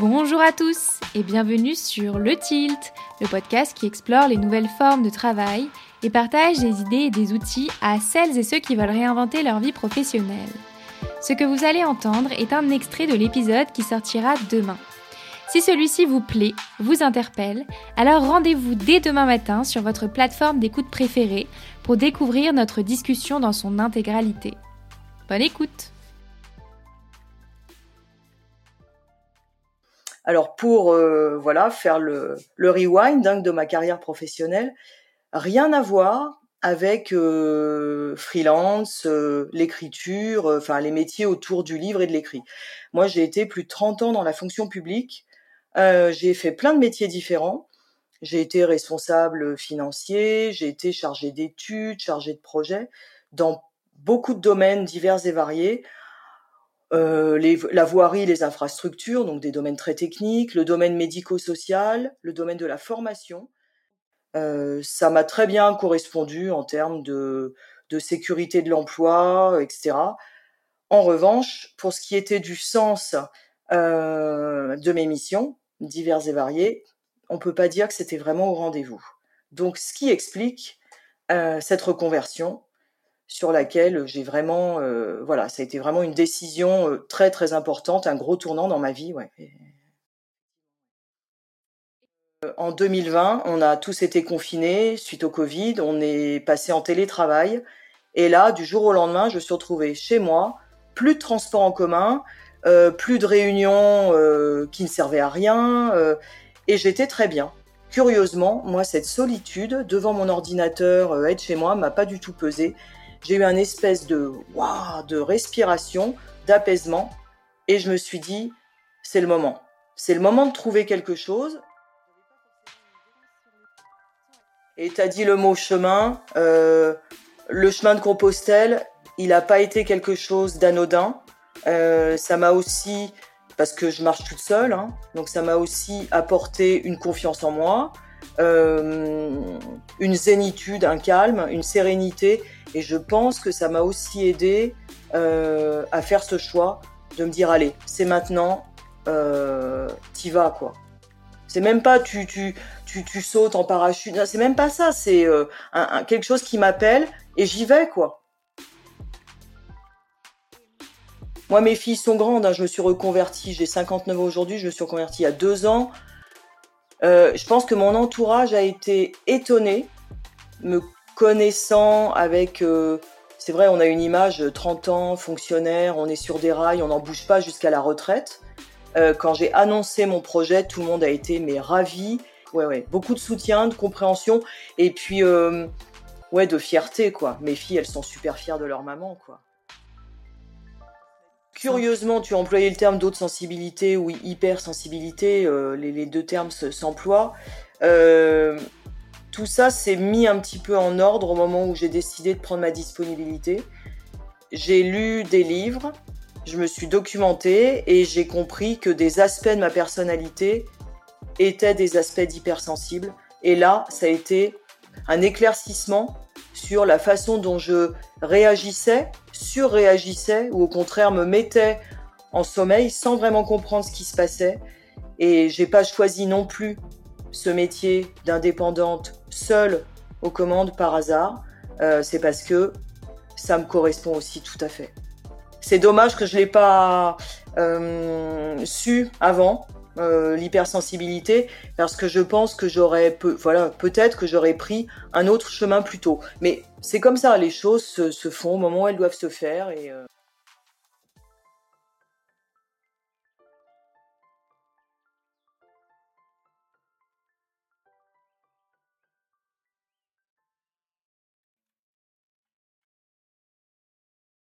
Bonjour à tous et bienvenue sur Le Tilt, le podcast qui explore les nouvelles formes de travail et partage des idées et des outils à celles et ceux qui veulent réinventer leur vie professionnelle. Ce que vous allez entendre est un extrait de l'épisode qui sortira demain. Si celui-ci vous plaît, vous interpelle, alors rendez-vous dès demain matin sur votre plateforme d'écoute préférée pour découvrir notre discussion dans son intégralité. Bonne écoute Alors pour euh, voilà faire le, rewind hein, de ma carrière professionnelle, rien à voir avec euh, freelance, euh, l'écriture, enfin les métiers autour du livre et de l'écrit. Moi, j'ai été plus de 30 ans dans la fonction publique. j'ai fait plein de métiers différents. J'ai été responsable financier, j'ai été chargé d'études, chargé de projets dans beaucoup de domaines divers et variés. Euh, les, la voirie, les infrastructures, donc des domaines très techniques, le domaine médico-social, le domaine de la formation. Euh, ça m'a très bien correspondu en termes de, de sécurité de l'emploi, etc. En revanche, pour ce qui était du sens euh, de mes missions, diverses et variées, on peut pas dire que c'était vraiment au rendez-vous. Donc, ce qui explique euh, cette reconversion sur laquelle j'ai vraiment, euh, voilà, ça a été vraiment une décision très très importante, un gros tournant dans ma vie, ouais. En 2020, on a tous été confinés suite au Covid, on est passé en télétravail, et là, du jour au lendemain, je suis retrouvée chez moi, plus de transport en commun, euh, plus de réunions qui ne servaient à rien, et j'étais très bien. Curieusement, moi, cette solitude devant mon ordinateur, être chez moi, m'a pas du tout pesé j'ai eu un espèce de waouh, de respiration, d'apaisement, et je me suis dit, c'est le moment. C'est le moment de trouver quelque chose. Et tu as dit le mot chemin. Euh, le chemin de Compostelle, il n'a pas été quelque chose d'anodin. Euh, ça m'a aussi, parce que je marche toute seule, hein, donc ça m'a aussi apporté une confiance en moi, euh, une zénitude, un calme, une sérénité et je pense que ça m'a aussi aidé euh, à faire ce choix de me dire allez, c'est maintenant, euh, t'y vas quoi. C'est même pas tu, tu, tu, tu sautes en parachute, c'est même pas ça, c'est quelque chose qui m'appelle et j'y vais quoi. Moi, mes filles sont grandes, hein, je me suis reconvertie, j'ai 59 ans aujourd'hui, je me suis reconvertie il y a deux ans. Euh, je pense que mon entourage a été étonné, me connaissant avec... Euh, c'est vrai, on a une image 30 ans, fonctionnaire, on est sur des rails, on n'en bouge pas jusqu'à la retraite. Euh, quand j'ai annoncé mon projet, tout le monde a été mais ravi. Ouais, ouais, beaucoup de soutien, de compréhension et puis euh, ouais, de fierté quoi. Mes filles, elles sont super fières de leur maman quoi. Curieusement, tu as employé le terme d'autres sensibilité ou hypersensibilité, euh, les, les, deux termes s'emploient. Euh, tout ça s'est mis un petit peu en ordre au moment où j'ai décidé de prendre ma disponibilité. J'ai lu des livres, je me suis documentée et j'ai compris que des aspects de ma personnalité étaient des aspects d'hypersensible. Et là, ça a été un éclaircissement sur la façon dont je réagissais, surréagissais ou au contraire me mettais en sommeil sans vraiment comprendre ce qui se passait. Et j'ai pas choisi non plus ce métier d'indépendante seule aux commandes par hasard, euh, c'est parce que ça me correspond aussi tout à fait. C'est dommage que je l'ai pas euh, su avant euh, l'hypersensibilité parce que je pense que j'aurais voilà peut-être que j'aurais pris un autre chemin plus tôt. Mais c'est comme ça, les choses se, font au moment où elles doivent se faire et